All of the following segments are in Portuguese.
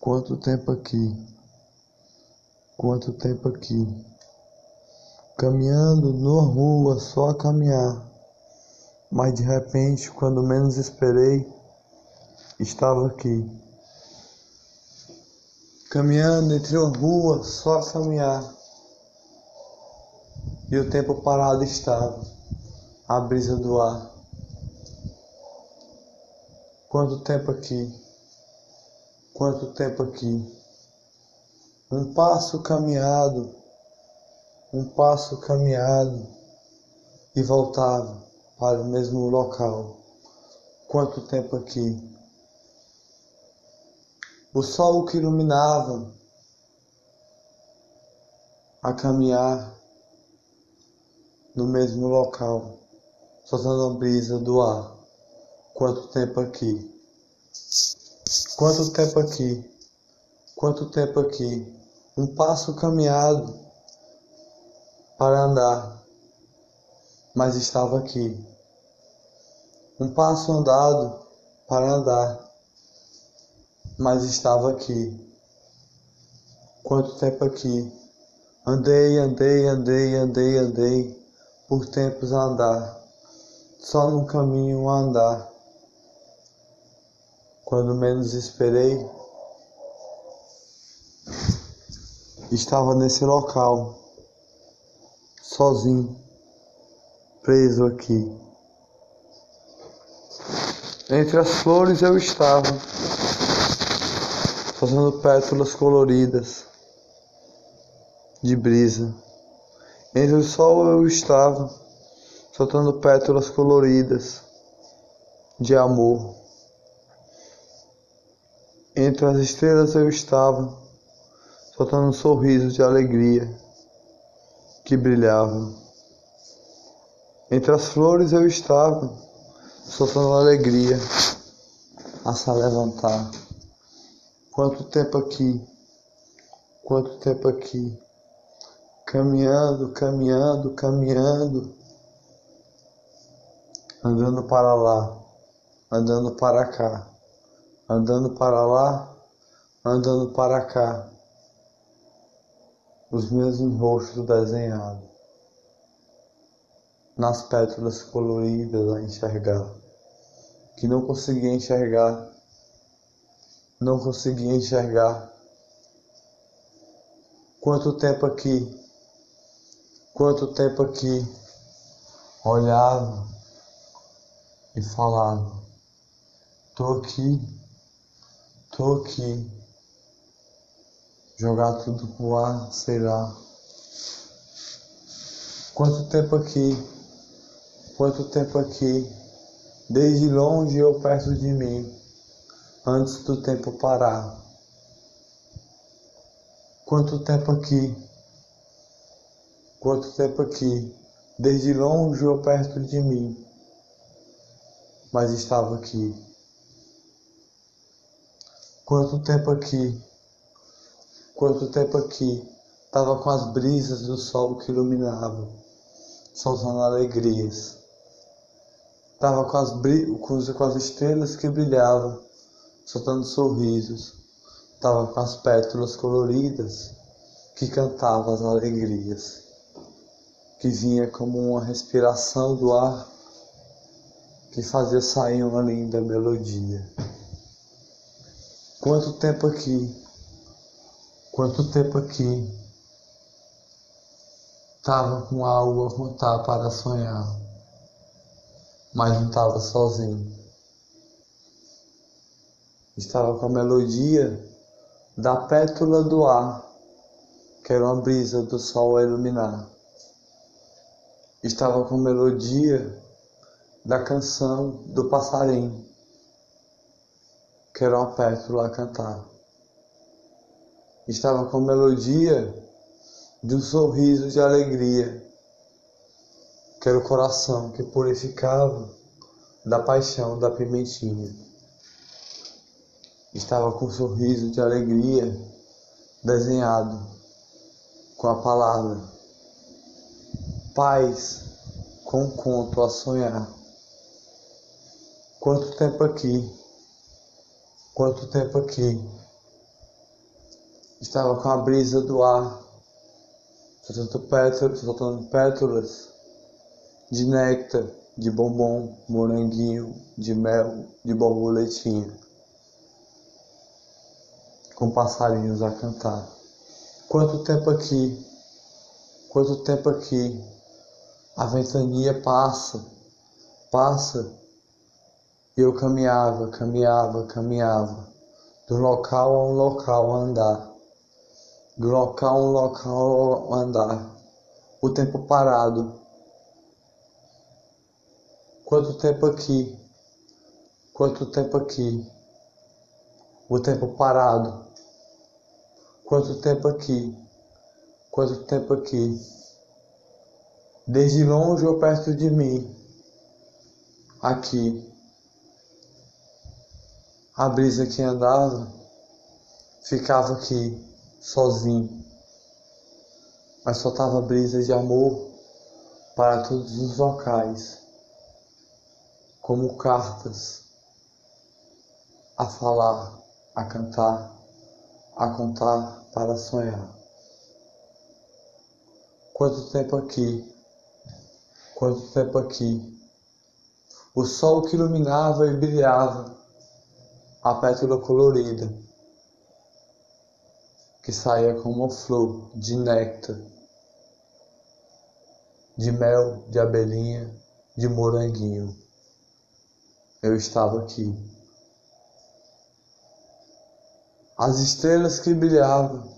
Quanto tempo aqui? Quanto tempo aqui? Caminhando numa rua só a caminhar. Mas de repente, quando menos esperei, estava aqui. Caminhando entre uma rua só a caminhar. E o tempo parado estava, a brisa do ar. Quanto tempo aqui? Quanto tempo aqui? Um passo caminhado, um passo caminhado e voltava para o mesmo local. Quanto tempo aqui? O sol que iluminava a caminhar no mesmo local, soltando a brisa do ar. Quanto tempo aqui? Quanto tempo aqui? Quanto tempo aqui? Um passo caminhado para andar, mas estava aqui. Um passo andado para andar, mas estava aqui. Quanto tempo aqui? Andei, andei, andei, andei, andei, por tempos a andar, só no caminho a andar quando menos esperei, estava nesse local, sozinho, preso aqui. Entre as flores eu estava, fazendo pétalas coloridas de brisa. Entre o sol eu estava, soltando pétalas coloridas de amor. Entre as estrelas eu estava, soltando um sorriso de alegria que brilhava. Entre as flores eu estava, soltando alegria a se levantar. Quanto tempo aqui, quanto tempo aqui, caminhando, caminhando, caminhando, andando para lá, andando para cá andando para lá, andando para cá, os mesmos rostos desenhados, nas pétalas coloridas a enxergar, que não conseguia enxergar, não conseguia enxergar. Quanto tempo aqui, quanto tempo aqui, olhava e falava, tô aqui Tô aqui. Jogar tudo pro ar, sei lá. Quanto tempo aqui? Quanto tempo aqui? Desde longe ou perto de mim, antes do tempo parar. Quanto tempo aqui? Quanto tempo aqui? Desde longe ou perto de mim, mas estava aqui. Quanto tempo aqui, quanto tempo aqui, tava com as brisas do sol que iluminavam, soltando alegrias. Tava com as, com, as estrelas que brilhavam, soltando sorrisos. Tava com as pétalas coloridas que cantavam as alegrias, que vinha como uma respiração do ar que fazia sair uma linda melodia. Quanto tempo aqui? Quanto tempo aqui? Tava com algo a contar para sonhar, mas não estava sozinho. Estava com a melodia da pétula do ar, que era uma brisa do sol a iluminar. Estava com a melodia da canção do passarinho Quero uma pétula cantar. Estava com melodia de um sorriso de alegria, que era o coração que purificava da paixão da pimentinha. Estava com um sorriso de alegria desenhado com a palavra paz com um conto a sonhar. Quanto tempo aqui Quanto tempo aqui? Estava com a brisa do ar, soltando pétalas, soltando pétalas. De néctar, de bombom, moranguinho, de mel, de borboletinha, com passarinhos a cantar. Quanto tempo aqui, quanto tempo aqui, a ventania passa, passa, e eu caminhava, caminhava, caminhava, do local a um local andar, do local a um local andar, o tempo parado. Quanto tempo aqui, quanto tempo aqui, o tempo parado. Quanto tempo aqui, quanto tempo aqui, desde longe ou perto de mim, aqui. A brisa que andava ficava aqui, sozinho, mas soltava brisas de amor para todos os locais, como cartas a falar, a cantar, a contar para sonhar. Quanto tempo aqui, quanto tempo aqui, o sol que iluminava e brilhava a pétala colorida que saía como uma flor de néctar, de mel, de abelhinha, de moranguinho. Eu estava aqui. As estrelas que brilhavam,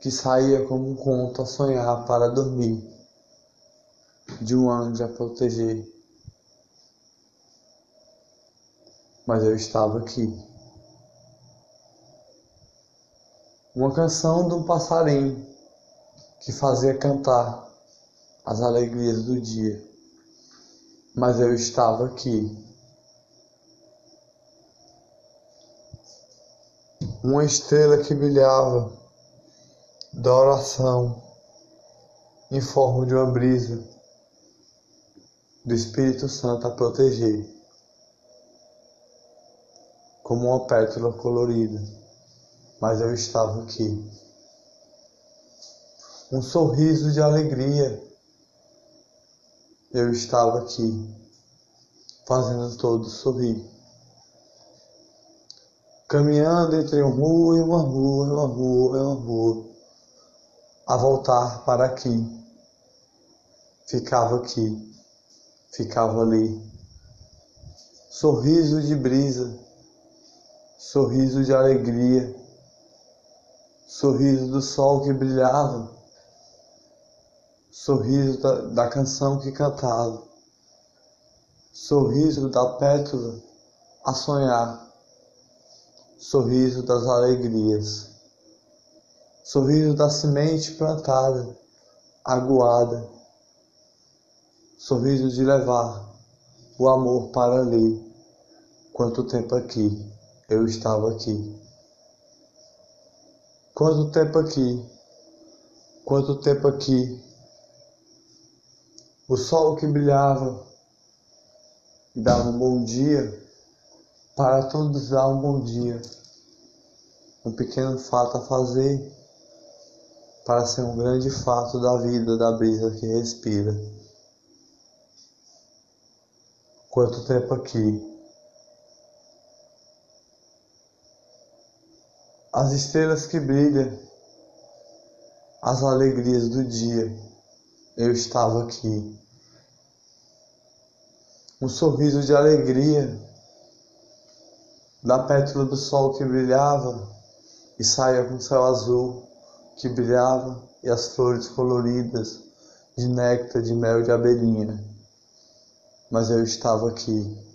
que saía como um conto a sonhar para dormir, de um anjo a proteger. Mas eu estava aqui. Uma canção de um passarinho que fazia cantar as alegrias do dia. Mas eu estava aqui. Uma estrela que brilhava da oração em forma de uma brisa do Espírito Santo a proteger, como uma pétala colorida mas eu estava aqui. Um sorriso de alegria. Eu estava aqui, fazendo todos sorrir. Caminhando entre uma rua e uma rua, uma rua e uma rua, a voltar para aqui. Ficava aqui, ficava ali. Sorriso de brisa, sorriso de alegria sorriso do sol que brilhava, sorriso da, da canção que cantava, sorriso da pétala a sonhar, sorriso das alegrias, sorriso da semente plantada, aguada, sorriso de levar o amor para ali. Quanto tempo aqui eu estava aqui. Quanto tempo aqui? Quanto tempo aqui? O sol que brilhava e dava um bom dia, para todos dar um bom dia. Um pequeno fato a fazer para ser um grande fato da vida da brisa que respira. Quanto tempo aqui? As estrelas que brilham, as alegrias do dia. Eu estava aqui. Um sorriso de alegria da pétala do sol que brilhava e saia com o céu azul que brilhava e as flores coloridas de néctar, de mel de abelhinha. Mas eu estava aqui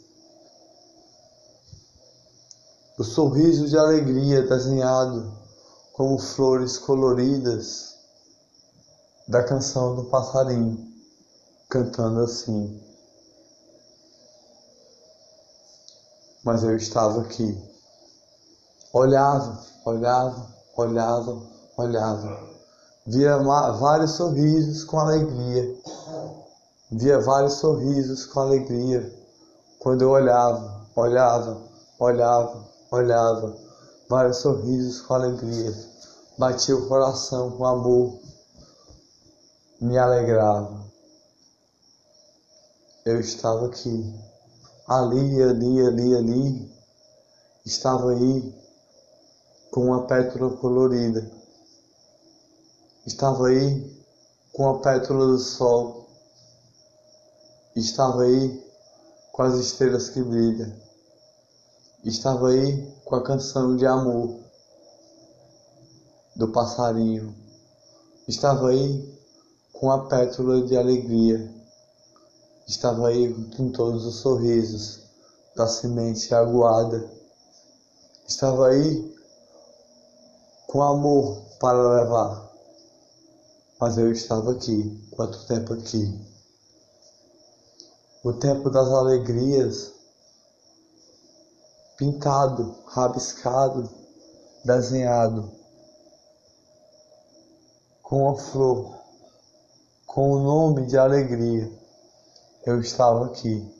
o sorriso de alegria desenhado como flores coloridas da canção do passarinho, cantando assim. Mas eu estava aqui. Olhava, olhava, olhava, olhava. Via vários sorrisos com alegria. Via vários sorrisos com alegria. Quando eu olhava, olhava, olhava, olhava, vários sorrisos com alegria. Batia o coração com amor, me alegrava. Eu estava aqui, ali, ali, ali, ali, estava aí com uma pétala colorida. Estava aí com a pétala do sol. Estava aí com as estrelas que brilham. Estava aí com a canção de amor do passarinho. Estava aí com a pétala de alegria. Estava aí com todos os sorrisos da semente aguada. Estava aí com amor para levar. Mas eu estava aqui. Quanto tempo aqui? O tempo das alegrias, pintado, rabiscado, desenhado, com a flor, com o nome de alegria. Eu estava aqui.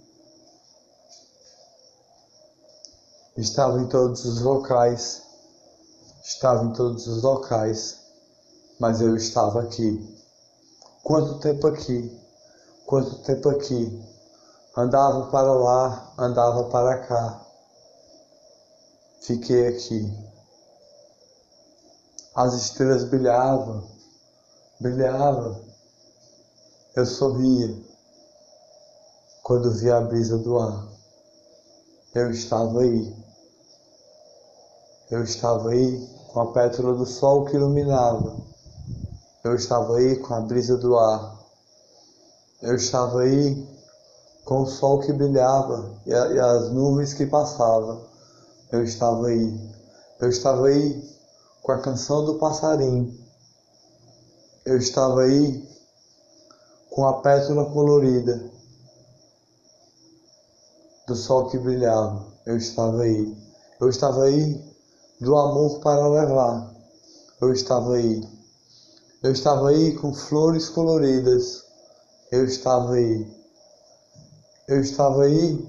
Estava em todos os locais, estava em todos os locais, mas eu estava aqui. Quanto tempo aqui? Quanto tempo aqui? Andava para lá, andava para cá. Fiquei aqui. As estrelas brilhavam, brilhavam. Eu sorria quando via a brisa do ar. Eu estava aí. Eu estava aí com a pétala do sol que iluminava. Eu estava aí com a brisa do ar. Eu estava aí com o sol que brilhava e as nuvens que passavam. Eu estava aí. Eu estava aí com a canção do passarinho. Eu estava aí com a pétala colorida do sol que brilhava. Eu estava aí. Eu estava aí do amor para levar. Eu estava aí. Eu estava aí com flores coloridas. Eu estava aí eu estava aí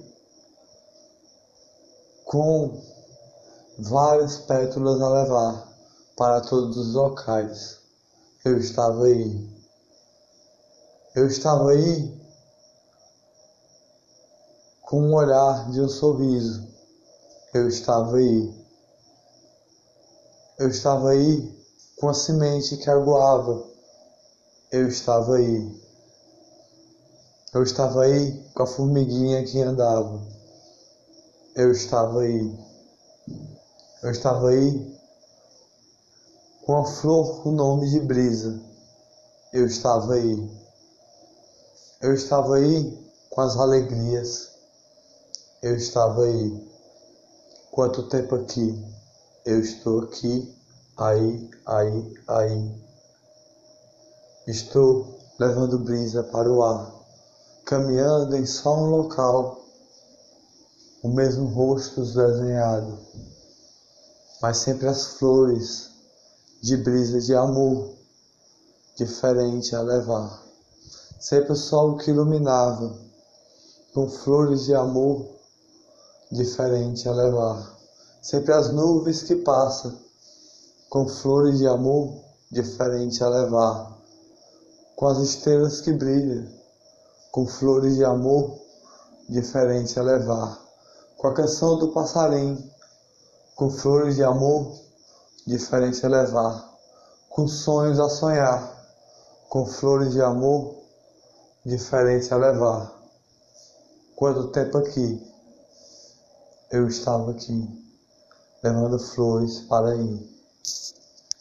com várias pétalas a levar para todos os locais. Eu estava aí. Eu estava aí com um olhar de um sorriso. Eu estava aí. Eu estava aí com a semente que aguava. Eu estava aí. Eu estava aí com a formiguinha que andava. Eu estava aí. Eu estava aí com a flor com o nome de brisa. Eu estava aí. Eu estava aí com as alegrias. Eu estava aí. Quanto tempo aqui? Eu estou aqui, aí, aí, aí. Estou levando brisa para o ar caminhando em só um local, o mesmo rosto desenhado, mas sempre as flores de brisa de amor, diferente a levar. Sempre o sol que iluminava, com flores de amor, diferente a levar. Sempre as nuvens que passam, com flores de amor, diferente a levar. Com as estrelas que brilham, com flores de amor diferente a levar, com a canção do passarinho, com flores de amor diferente a levar, com sonhos a sonhar, com flores de amor diferente a levar. Quanto tempo aqui eu estava aqui, levando flores para ir.